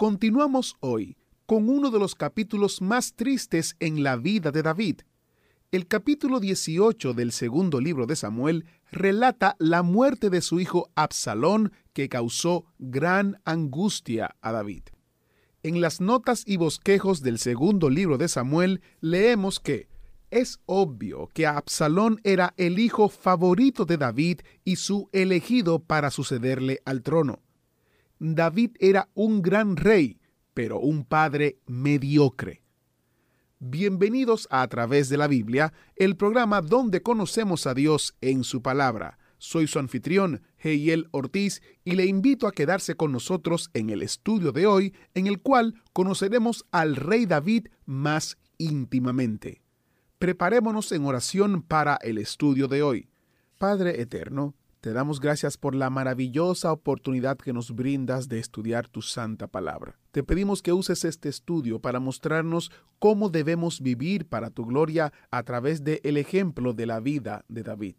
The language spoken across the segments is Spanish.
Continuamos hoy con uno de los capítulos más tristes en la vida de David. El capítulo 18 del segundo libro de Samuel relata la muerte de su hijo Absalón que causó gran angustia a David. En las notas y bosquejos del segundo libro de Samuel leemos que es obvio que Absalón era el hijo favorito de David y su elegido para sucederle al trono. David era un gran rey, pero un padre mediocre. Bienvenidos a A través de la Biblia, el programa donde conocemos a Dios en su palabra. Soy su anfitrión, Heiel Ortiz, y le invito a quedarse con nosotros en el estudio de hoy, en el cual conoceremos al rey David más íntimamente. Preparémonos en oración para el estudio de hoy. Padre Eterno, te damos gracias por la maravillosa oportunidad que nos brindas de estudiar tu santa palabra. Te pedimos que uses este estudio para mostrarnos cómo debemos vivir para tu gloria a través del el ejemplo de la vida de David.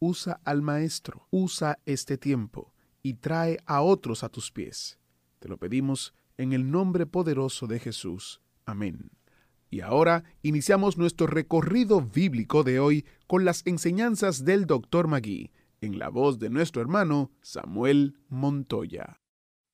Usa al Maestro, usa este tiempo y trae a otros a tus pies. Te lo pedimos en el nombre poderoso de Jesús. Amén. Y ahora iniciamos nuestro recorrido bíblico de hoy con las enseñanzas del Dr. Magui en la voz de nuestro hermano Samuel Montoya.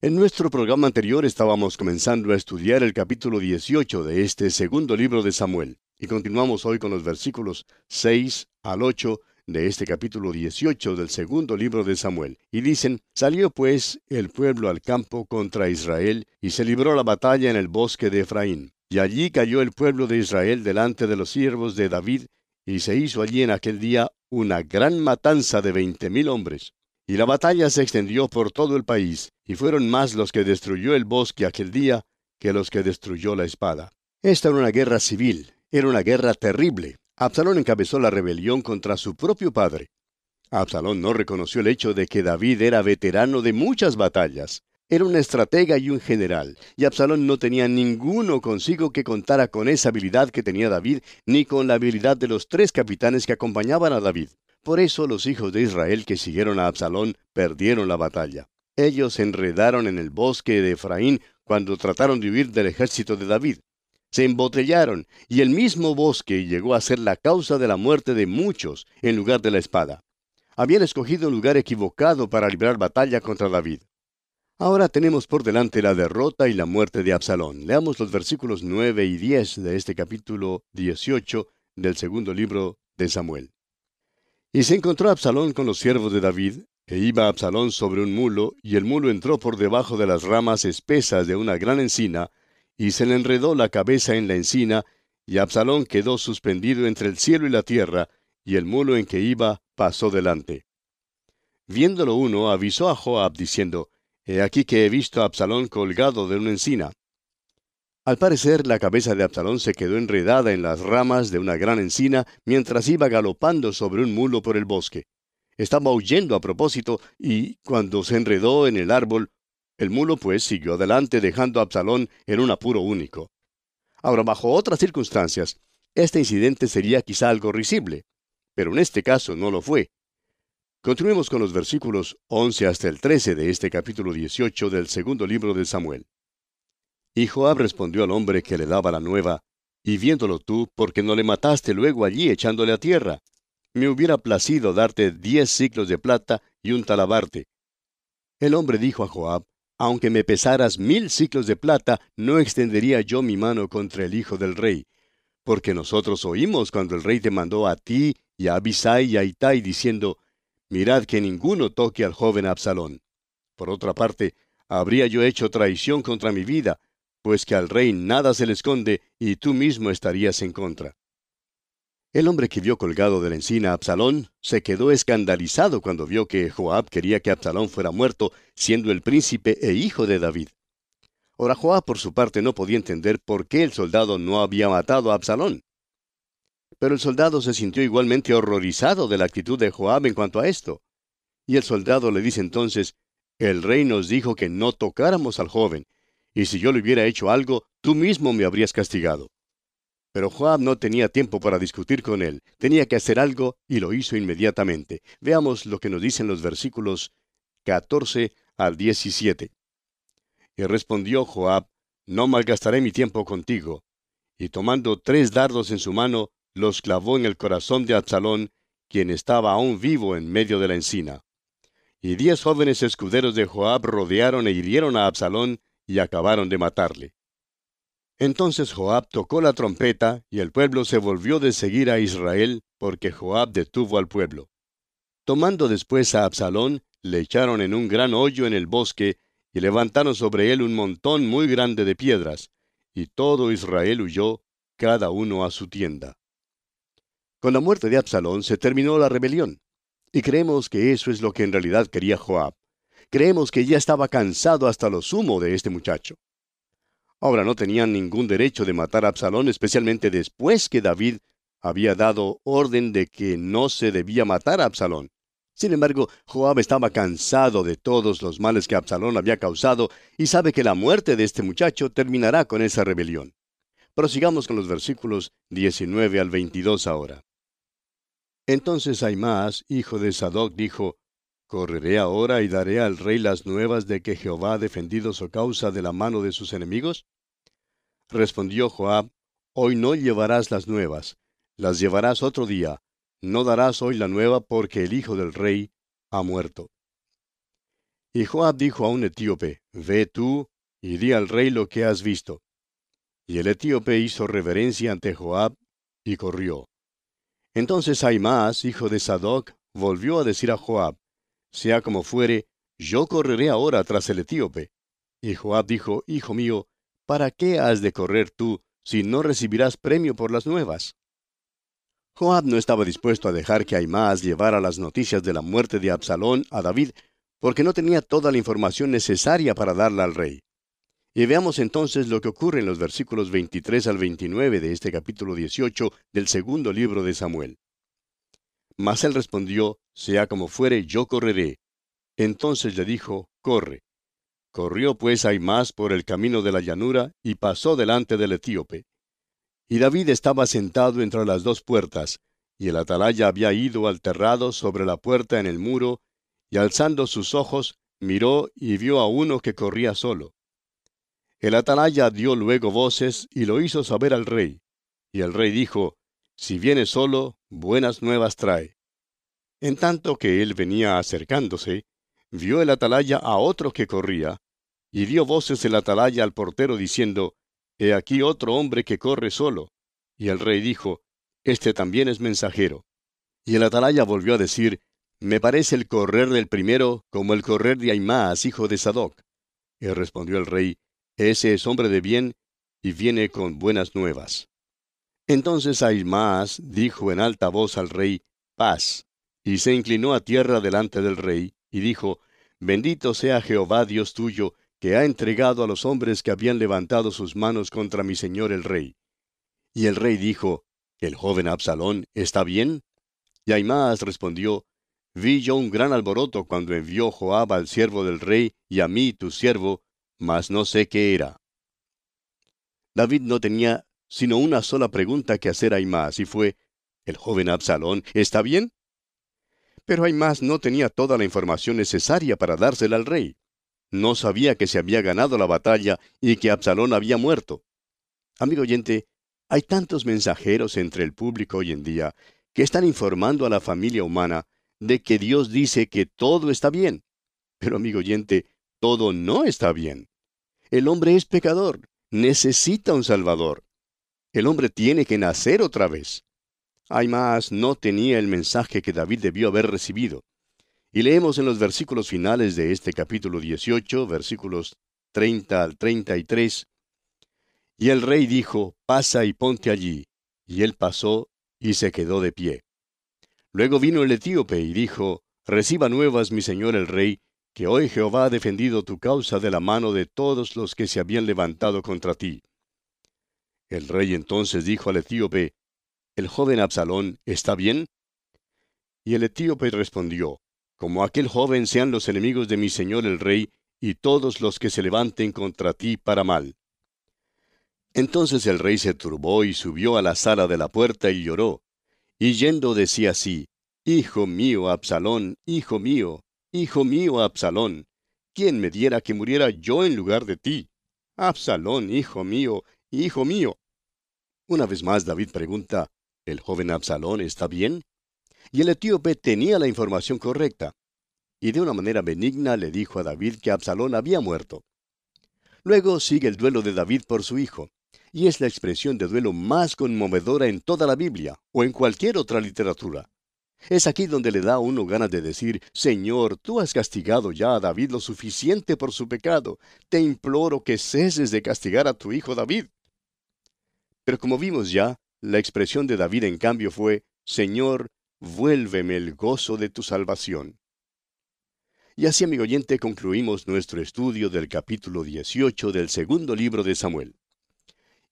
En nuestro programa anterior estábamos comenzando a estudiar el capítulo 18 de este segundo libro de Samuel, y continuamos hoy con los versículos 6 al 8 de este capítulo 18 del segundo libro de Samuel. Y dicen, salió pues el pueblo al campo contra Israel, y se libró la batalla en el bosque de Efraín. Y allí cayó el pueblo de Israel delante de los siervos de David, y se hizo allí en aquel día una gran matanza de veinte mil hombres. Y la batalla se extendió por todo el país, y fueron más los que destruyó el bosque aquel día que los que destruyó la espada. Esta era una guerra civil, era una guerra terrible. Absalón encabezó la rebelión contra su propio padre. Absalón no reconoció el hecho de que David era veterano de muchas batallas. Era un estratega y un general, y Absalón no tenía ninguno consigo que contara con esa habilidad que tenía David, ni con la habilidad de los tres capitanes que acompañaban a David. Por eso los hijos de Israel que siguieron a Absalón perdieron la batalla. Ellos se enredaron en el bosque de Efraín cuando trataron de huir del ejército de David. Se embotellaron, y el mismo bosque llegó a ser la causa de la muerte de muchos en lugar de la espada. Habían escogido un lugar equivocado para librar batalla contra David. Ahora tenemos por delante la derrota y la muerte de Absalón. Leamos los versículos 9 y 10 de este capítulo 18 del segundo libro de Samuel. Y se encontró Absalón con los siervos de David, e iba Absalón sobre un mulo, y el mulo entró por debajo de las ramas espesas de una gran encina, y se le enredó la cabeza en la encina, y Absalón quedó suspendido entre el cielo y la tierra, y el mulo en que iba pasó delante. Viéndolo uno, avisó a Joab diciendo, He aquí que he visto a Absalón colgado de una encina. Al parecer, la cabeza de Absalón se quedó enredada en las ramas de una gran encina mientras iba galopando sobre un mulo por el bosque. Estaba huyendo a propósito, y cuando se enredó en el árbol, el mulo pues siguió adelante dejando a Absalón en un apuro único. Ahora, bajo otras circunstancias, este incidente sería quizá algo risible, pero en este caso no lo fue. Continuemos con los versículos 11 hasta el 13 de este capítulo 18 del segundo libro de Samuel. Y Joab respondió al hombre que le daba la nueva, y viéndolo tú, porque no le mataste luego allí echándole a tierra? Me hubiera placido darte diez ciclos de plata y un talabarte. El hombre dijo a Joab, aunque me pesaras mil ciclos de plata, no extendería yo mi mano contra el hijo del rey, porque nosotros oímos cuando el rey te mandó a ti y a Abisai y a Itai diciendo, Mirad que ninguno toque al joven Absalón. Por otra parte, habría yo hecho traición contra mi vida, pues que al rey nada se le esconde y tú mismo estarías en contra. El hombre que vio colgado de la encina a Absalón se quedó escandalizado cuando vio que Joab quería que Absalón fuera muerto, siendo el príncipe e hijo de David. Ahora Joab por su parte no podía entender por qué el soldado no había matado a Absalón. Pero el soldado se sintió igualmente horrorizado de la actitud de Joab en cuanto a esto. Y el soldado le dice entonces, el rey nos dijo que no tocáramos al joven, y si yo le hubiera hecho algo, tú mismo me habrías castigado. Pero Joab no tenía tiempo para discutir con él, tenía que hacer algo y lo hizo inmediatamente. Veamos lo que nos dicen los versículos 14 al 17. Y respondió Joab, No malgastaré mi tiempo contigo. Y tomando tres dardos en su mano, los clavó en el corazón de Absalón, quien estaba aún vivo en medio de la encina. Y diez jóvenes escuderos de Joab rodearon e hirieron a Absalón y acabaron de matarle. Entonces Joab tocó la trompeta, y el pueblo se volvió de seguir a Israel, porque Joab detuvo al pueblo. Tomando después a Absalón, le echaron en un gran hoyo en el bosque, y levantaron sobre él un montón muy grande de piedras, y todo Israel huyó, cada uno a su tienda. Con la muerte de Absalón se terminó la rebelión, y creemos que eso es lo que en realidad quería Joab. Creemos que ya estaba cansado hasta lo sumo de este muchacho. Ahora no tenían ningún derecho de matar a Absalón, especialmente después que David había dado orden de que no se debía matar a Absalón. Sin embargo, Joab estaba cansado de todos los males que Absalón había causado y sabe que la muerte de este muchacho terminará con esa rebelión. Prosigamos con los versículos 19 al 22 ahora. Entonces Aimás, hijo de Sadoc, dijo, ¿Correré ahora y daré al rey las nuevas de que Jehová ha defendido su causa de la mano de sus enemigos? Respondió Joab, Hoy no llevarás las nuevas, las llevarás otro día, no darás hoy la nueva porque el hijo del rey ha muerto. Y Joab dijo a un etíope, Ve tú y di al rey lo que has visto. Y el etíope hizo reverencia ante Joab y corrió. Entonces Aimás, hijo de Sadoc, volvió a decir a Joab, Sea como fuere, yo correré ahora tras el etíope. Y Joab dijo, Hijo mío, ¿para qué has de correr tú si no recibirás premio por las nuevas? Joab no estaba dispuesto a dejar que Aimás llevara las noticias de la muerte de Absalón a David, porque no tenía toda la información necesaria para darla al rey. Y veamos entonces lo que ocurre en los versículos 23 al 29 de este capítulo 18 del segundo libro de Samuel. Mas él respondió, sea como fuere, yo correré. Entonces le dijo, corre. Corrió pues Aimás por el camino de la llanura y pasó delante del etíope. Y David estaba sentado entre las dos puertas, y el atalaya había ido al terrado sobre la puerta en el muro, y alzando sus ojos, miró y vio a uno que corría solo. El atalaya dio luego voces y lo hizo saber al rey. Y el rey dijo, Si viene solo, buenas nuevas trae. En tanto que él venía acercándose, vio el atalaya a otro que corría, y dio voces el atalaya al portero diciendo, He aquí otro hombre que corre solo. Y el rey dijo, Este también es mensajero. Y el atalaya volvió a decir, Me parece el correr del primero como el correr de Aimás, hijo de Sadoc. Y respondió el rey, Ese es hombre de bien, y viene con buenas nuevas. Entonces Aimás dijo en alta voz al rey, Paz, y se inclinó a tierra delante del rey, y dijo, Bendito sea Jehová Dios tuyo, que ha entregado a los hombres que habían levantado sus manos contra mi señor el rey. Y el rey dijo, ¿El joven Absalón está bien? Y Aimás respondió, Vi yo un gran alboroto cuando envió Joab al siervo del rey y a mí, tu siervo, mas no sé qué era. David no tenía sino una sola pregunta que hacer a Aimás, y fue, ¿El joven Absalón está bien? Pero Aimás no tenía toda la información necesaria para dársela al rey. No sabía que se había ganado la batalla y que Absalón había muerto. Amigo oyente, hay tantos mensajeros entre el público hoy en día que están informando a la familia humana de que Dios dice que todo está bien. Pero amigo oyente, todo no está bien. El hombre es pecador, necesita un Salvador. El hombre tiene que nacer otra vez. Hay más, no tenía el mensaje que David debió haber recibido. Y leemos en los versículos finales de este capítulo 18, versículos 30 al 33. Y el rey dijo, pasa y ponte allí. Y él pasó y se quedó de pie. Luego vino el etíope y dijo, reciba nuevas mi señor el rey, que hoy Jehová ha defendido tu causa de la mano de todos los que se habían levantado contra ti. El rey entonces dijo al etíope, ¿El joven Absalón está bien? Y el etíope respondió, Como aquel joven sean los enemigos de mi señor el rey, y todos los que se levanten contra ti para mal. Entonces el rey se turbó y subió a la sala de la puerta y lloró. Y yendo decía así, Hijo mío, Absalón, hijo mío, hijo mío, Absalón, ¿quién me diera que muriera yo en lugar de ti? Absalón, hijo mío, hijo mío. Una vez más David pregunta, ¿el joven Absalón está bien? Y el etíope tenía la información correcta. Y de una manera benigna le dijo a David que Absalón había muerto. Luego sigue el duelo de David por su hijo y es la expresión de duelo más conmovedora en toda la Biblia o en cualquier otra literatura. Es aquí donde le da a uno ganas de decir, Señor, tú has castigado ya a David lo suficiente por su pecado. Te imploro que ceses de castigar a tu hijo David. Pero como vimos ya, la expresión de David en cambio fue, Señor, vuélveme el gozo de tu salvación. Y así, amigo oyente, concluimos nuestro estudio del capítulo 18 del segundo libro de Samuel.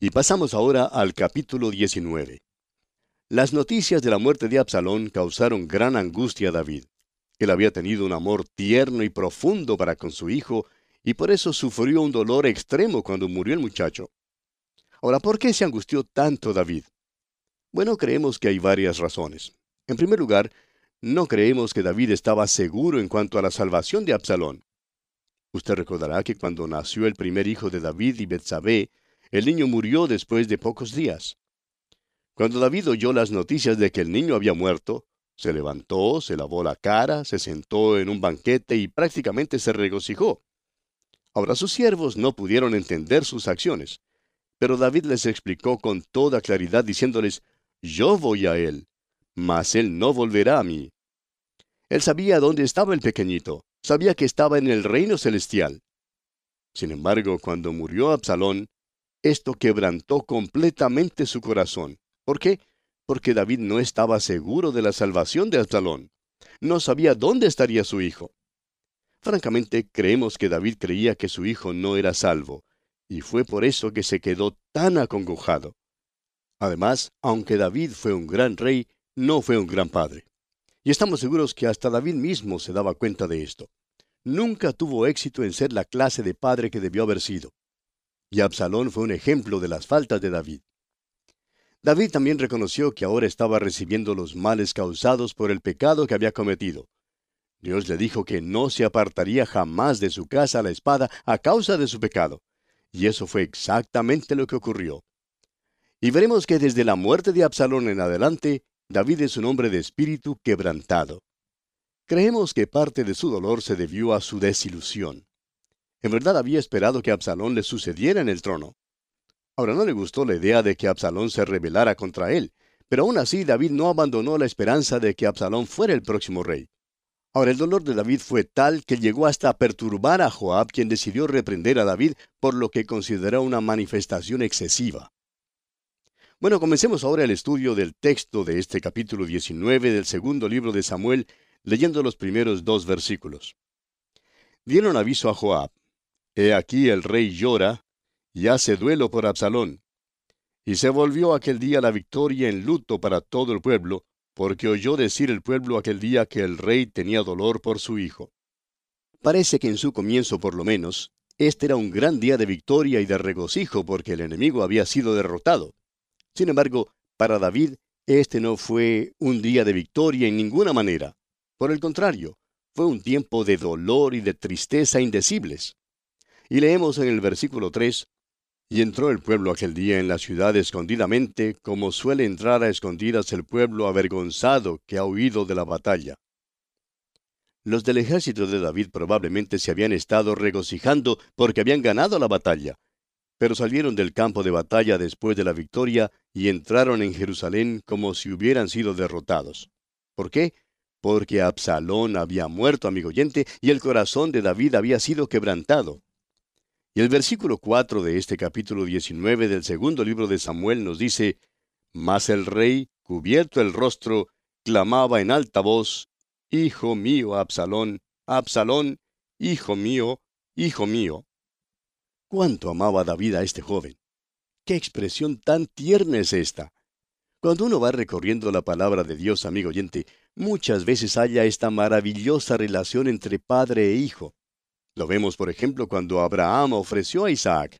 Y pasamos ahora al capítulo 19. Las noticias de la muerte de Absalón causaron gran angustia a David. Él había tenido un amor tierno y profundo para con su hijo, y por eso sufrió un dolor extremo cuando murió el muchacho. Ahora, ¿por qué se angustió tanto David? Bueno, creemos que hay varias razones. En primer lugar, no creemos que David estaba seguro en cuanto a la salvación de Absalón. Usted recordará que cuando nació el primer hijo de David y Betsabé, el niño murió después de pocos días. Cuando David oyó las noticias de que el niño había muerto, se levantó, se lavó la cara, se sentó en un banquete y prácticamente se regocijó. Ahora sus siervos no pudieron entender sus acciones, pero David les explicó con toda claridad diciéndoles, Yo voy a él, mas él no volverá a mí. Él sabía dónde estaba el pequeñito, sabía que estaba en el reino celestial. Sin embargo, cuando murió Absalón, esto quebrantó completamente su corazón. ¿Por qué? Porque David no estaba seguro de la salvación de Absalón. No sabía dónde estaría su hijo. Francamente, creemos que David creía que su hijo no era salvo, y fue por eso que se quedó tan acongojado. Además, aunque David fue un gran rey, no fue un gran padre. Y estamos seguros que hasta David mismo se daba cuenta de esto. Nunca tuvo éxito en ser la clase de padre que debió haber sido y Absalón fue un ejemplo de las faltas de David. David también reconoció que ahora estaba recibiendo los males causados por el pecado que había cometido. Dios le dijo que no se apartaría jamás de su casa la espada a causa de su pecado. Y eso fue exactamente lo que ocurrió. Y veremos que desde la muerte de Absalón en adelante, David es un hombre de espíritu quebrantado. Creemos que parte de su dolor se debió a su desilusión. En verdad había esperado que Absalón le sucediera en el trono. Ahora no le gustó la idea de que Absalón se rebelara contra él, pero aún así David no abandonó la esperanza de que Absalón fuera el próximo rey. Ahora el dolor de David fue tal que llegó hasta a perturbar a Joab, quien decidió reprender a David por lo que consideró una manifestación excesiva. Bueno, comencemos ahora el estudio del texto de este capítulo 19 del segundo libro de Samuel, leyendo los primeros dos versículos. Dieron aviso a Joab, He aquí el rey llora y hace duelo por Absalón. Y se volvió aquel día la victoria en luto para todo el pueblo, porque oyó decir el pueblo aquel día que el rey tenía dolor por su hijo. Parece que en su comienzo por lo menos, este era un gran día de victoria y de regocijo porque el enemigo había sido derrotado. Sin embargo, para David, este no fue un día de victoria en ninguna manera. Por el contrario, fue un tiempo de dolor y de tristeza indecibles. Y leemos en el versículo 3, Y entró el pueblo aquel día en la ciudad escondidamente, como suele entrar a escondidas el pueblo avergonzado que ha huido de la batalla. Los del ejército de David probablemente se habían estado regocijando porque habían ganado la batalla, pero salieron del campo de batalla después de la victoria y entraron en Jerusalén como si hubieran sido derrotados. ¿Por qué? Porque Absalón había muerto, amigo oyente, y el corazón de David había sido quebrantado. Y el versículo 4 de este capítulo 19 del segundo libro de Samuel nos dice, Mas el rey, cubierto el rostro, clamaba en alta voz, Hijo mío, Absalón, Absalón, Hijo mío, hijo mío. ¿Cuánto amaba David a este joven? ¿Qué expresión tan tierna es esta? Cuando uno va recorriendo la palabra de Dios, amigo oyente, muchas veces halla esta maravillosa relación entre padre e hijo. Lo vemos, por ejemplo, cuando Abraham ofreció a Isaac.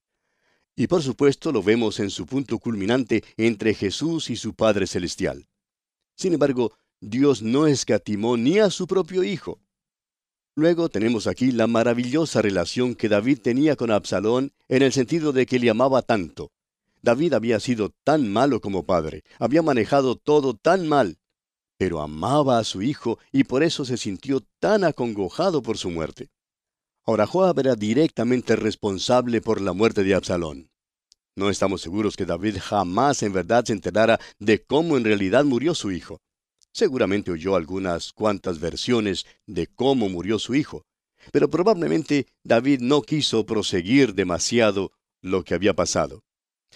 Y por supuesto lo vemos en su punto culminante entre Jesús y su Padre Celestial. Sin embargo, Dios no escatimó ni a su propio Hijo. Luego tenemos aquí la maravillosa relación que David tenía con Absalón en el sentido de que le amaba tanto. David había sido tan malo como padre, había manejado todo tan mal, pero amaba a su hijo y por eso se sintió tan acongojado por su muerte. Ahora Joab era directamente responsable por la muerte de Absalón. No estamos seguros que David jamás en verdad se enterara de cómo en realidad murió su hijo. Seguramente oyó algunas cuantas versiones de cómo murió su hijo, pero probablemente David no quiso proseguir demasiado lo que había pasado.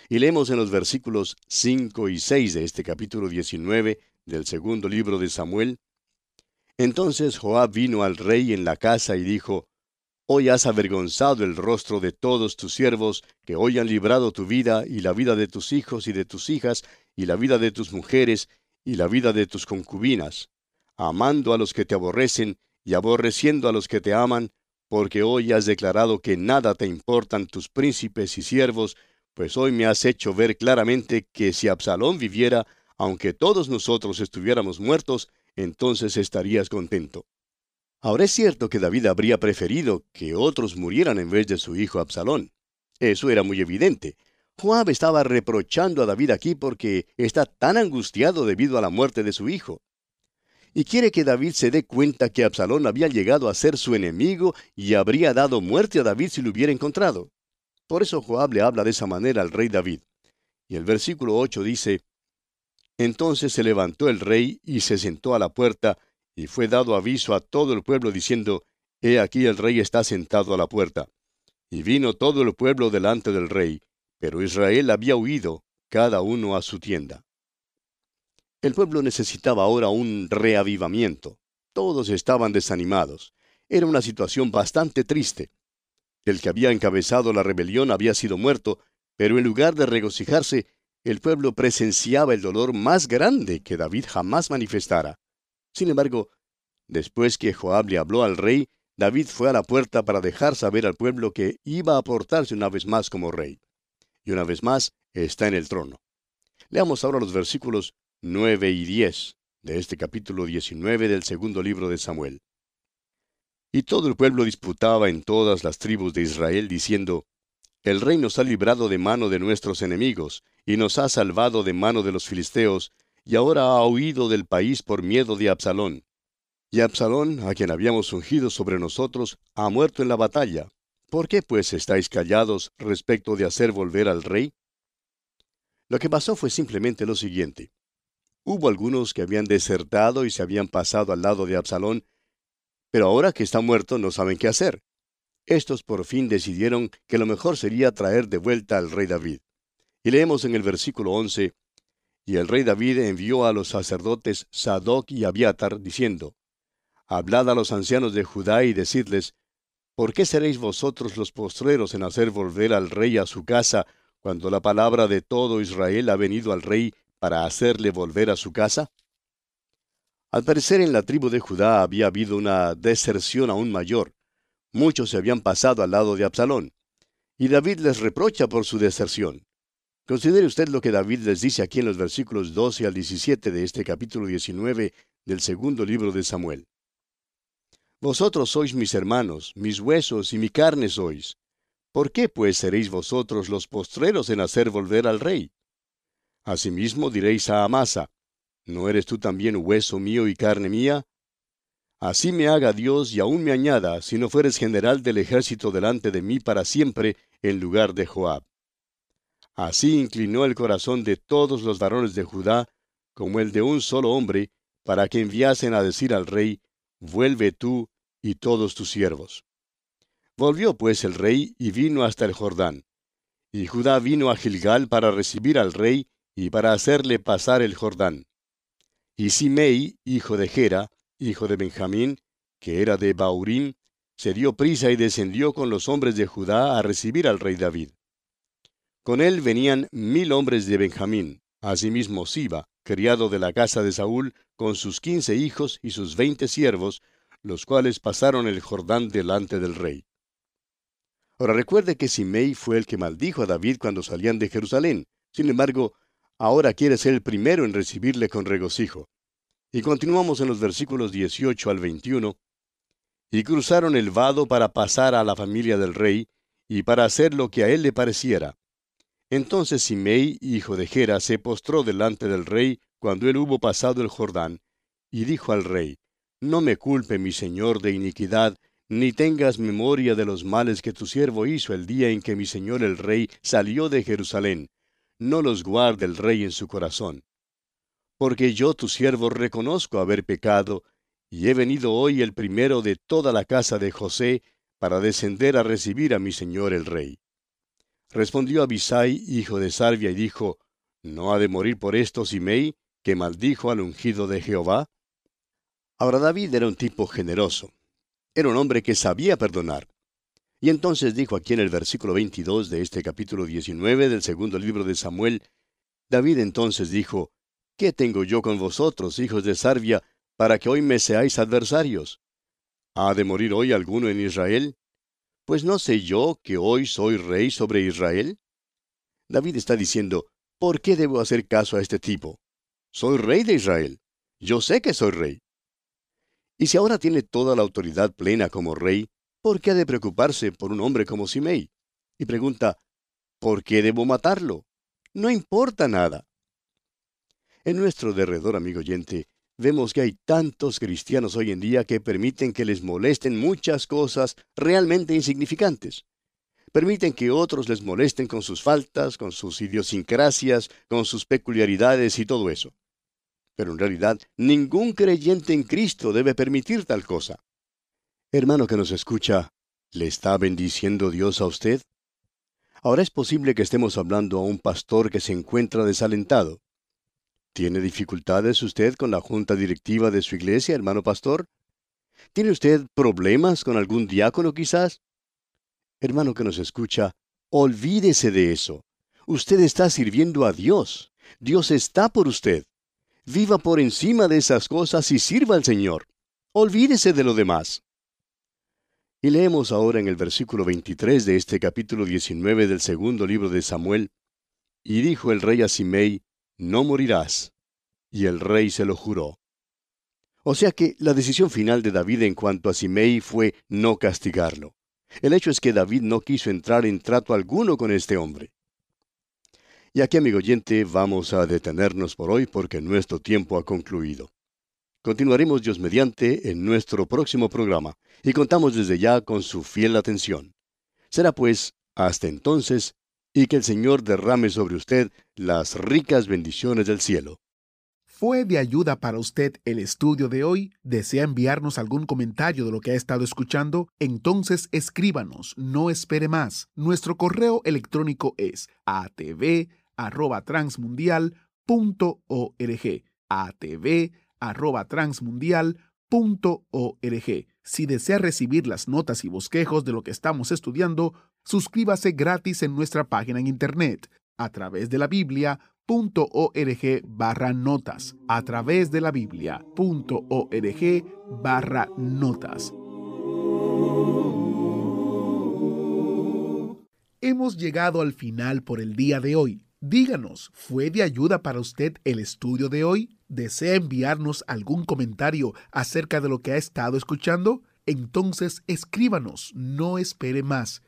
Y leemos en los versículos 5 y 6 de este capítulo 19 del segundo libro de Samuel. Entonces Joab vino al rey en la casa y dijo, Hoy has avergonzado el rostro de todos tus siervos, que hoy han librado tu vida y la vida de tus hijos y de tus hijas, y la vida de tus mujeres, y la vida de tus concubinas, amando a los que te aborrecen y aborreciendo a los que te aman, porque hoy has declarado que nada te importan tus príncipes y siervos, pues hoy me has hecho ver claramente que si Absalón viviera, aunque todos nosotros estuviéramos muertos, entonces estarías contento. Ahora es cierto que David habría preferido que otros murieran en vez de su hijo Absalón. Eso era muy evidente. Joab estaba reprochando a David aquí porque está tan angustiado debido a la muerte de su hijo. Y quiere que David se dé cuenta que Absalón había llegado a ser su enemigo y habría dado muerte a David si lo hubiera encontrado. Por eso Joab le habla de esa manera al rey David. Y el versículo 8 dice, Entonces se levantó el rey y se sentó a la puerta, y fue dado aviso a todo el pueblo diciendo, He aquí el rey está sentado a la puerta. Y vino todo el pueblo delante del rey, pero Israel había huido, cada uno a su tienda. El pueblo necesitaba ahora un reavivamiento. Todos estaban desanimados. Era una situación bastante triste. El que había encabezado la rebelión había sido muerto, pero en lugar de regocijarse, el pueblo presenciaba el dolor más grande que David jamás manifestara. Sin embargo, después que Joab le habló al rey, David fue a la puerta para dejar saber al pueblo que iba a portarse una vez más como rey. Y una vez más está en el trono. Leamos ahora los versículos 9 y 10 de este capítulo 19 del segundo libro de Samuel. Y todo el pueblo disputaba en todas las tribus de Israel, diciendo, El rey nos ha librado de mano de nuestros enemigos, y nos ha salvado de mano de los filisteos, y ahora ha huido del país por miedo de Absalón. Y Absalón, a quien habíamos ungido sobre nosotros, ha muerto en la batalla. ¿Por qué pues estáis callados respecto de hacer volver al rey? Lo que pasó fue simplemente lo siguiente. Hubo algunos que habían desertado y se habían pasado al lado de Absalón, pero ahora que está muerto no saben qué hacer. Estos por fin decidieron que lo mejor sería traer de vuelta al rey David. Y leemos en el versículo 11, Y el rey David envió a los sacerdotes Sadoc y Abiatar, diciendo, Hablad a los ancianos de Judá y decidles, ¿por qué seréis vosotros los postreros en hacer volver al rey a su casa, cuando la palabra de todo Israel ha venido al rey para hacerle volver a su casa? Al parecer en la tribu de Judá había habido una deserción aún mayor. Muchos se habían pasado al lado de Absalón. Y David les reprocha por su deserción. Considere usted lo que David les dice aquí en los versículos 12 al 17 de este capítulo 19 del segundo libro de Samuel. Vosotros sois mis hermanos, mis huesos y mi carne sois. ¿Por qué pues seréis vosotros los postreros en hacer volver al rey? Asimismo diréis a Amasa, ¿No eres tú también hueso mío y carne mía? Así me haga Dios y aún me añada, si no fueres general del ejército delante de mí para siempre, en lugar de Joab. Así inclinó el corazón de todos los varones de Judá, como el de un solo hombre, para que enviasen a decir al rey, Vuelve tú y todos tus siervos. Volvió pues el rey y vino hasta el Jordán. Y Judá vino a Gilgal para recibir al rey y para hacerle pasar el Jordán. Y Simei, hijo de Gera, hijo de Benjamín, que era de Baurim, se dio prisa y descendió con los hombres de Judá a recibir al rey David. Con él venían mil hombres de Benjamín, asimismo Siba, criado de la casa de Saúl, con sus quince hijos y sus veinte siervos, los cuales pasaron el Jordán delante del rey. Ahora recuerde que Simei fue el que maldijo a David cuando salían de Jerusalén. Sin embargo, ahora quiere ser el primero en recibirle con regocijo. Y continuamos en los versículos 18 al 21. Y cruzaron el vado para pasar a la familia del rey, y para hacer lo que a él le pareciera. Entonces Simei, hijo de Gera, se postró delante del rey cuando él hubo pasado el Jordán, y dijo al rey, No me culpe mi señor de iniquidad, ni tengas memoria de los males que tu siervo hizo el día en que mi señor el rey salió de Jerusalén. No los guarde el rey en su corazón. Porque yo tu siervo reconozco haber pecado, y he venido hoy el primero de toda la casa de José, para descender a recibir a mi señor el rey. Respondió Abisai, hijo de Sarvia, y dijo, ¿No ha de morir por esto Simei, que maldijo al ungido de Jehová? Ahora David era un tipo generoso. Era un hombre que sabía perdonar. Y entonces dijo aquí en el versículo 22 de este capítulo 19 del segundo libro de Samuel, David entonces dijo, ¿Qué tengo yo con vosotros, hijos de Sarvia, para que hoy me seáis adversarios? ¿Ha de morir hoy alguno en Israel? Pues no sé yo que hoy soy rey sobre Israel. David está diciendo, ¿por qué debo hacer caso a este tipo? Soy rey de Israel. Yo sé que soy rey. Y si ahora tiene toda la autoridad plena como rey, ¿por qué ha de preocuparse por un hombre como Simei? Y pregunta, ¿por qué debo matarlo? No importa nada. En nuestro derredor, amigo oyente, vemos que hay tantos cristianos hoy en día que permiten que les molesten muchas cosas realmente insignificantes. Permiten que otros les molesten con sus faltas, con sus idiosincrasias, con sus peculiaridades y todo eso. Pero en realidad ningún creyente en Cristo debe permitir tal cosa. Hermano que nos escucha, ¿le está bendiciendo Dios a usted? Ahora es posible que estemos hablando a un pastor que se encuentra desalentado. ¿Tiene dificultades usted con la junta directiva de su iglesia, hermano pastor? ¿Tiene usted problemas con algún diácono quizás? Hermano que nos escucha, olvídese de eso. Usted está sirviendo a Dios. Dios está por usted. Viva por encima de esas cosas y sirva al Señor. Olvídese de lo demás. Y leemos ahora en el versículo 23 de este capítulo 19 del segundo libro de Samuel, Y dijo el rey a Simei, No morirás. Y el rey se lo juró. O sea que la decisión final de David en cuanto a Simei fue no castigarlo. El hecho es que David no quiso entrar en trato alguno con este hombre. Y aquí, amigo oyente, vamos a detenernos por hoy porque nuestro tiempo ha concluido. Continuaremos Dios mediante en nuestro próximo programa y contamos desde ya con su fiel atención. Será pues hasta entonces y que el Señor derrame sobre usted las ricas bendiciones del cielo. ¿Fue de ayuda para usted el estudio de hoy? ¿Desea enviarnos algún comentario de lo que ha estado escuchando? Entonces escríbanos, no espere más. Nuestro correo electrónico es atv arroba transmundial.org. atv arroba transmundial.org. Si desea recibir las notas y bosquejos de lo que estamos estudiando, suscríbase gratis en nuestra página en internet a través de la Biblia.org barra notas. A través de la Biblia.org barra notas. Hemos llegado al final por el día de hoy. Díganos, ¿fue de ayuda para usted el estudio de hoy? ¿Desea enviarnos algún comentario acerca de lo que ha estado escuchando? Entonces escríbanos, no espere más.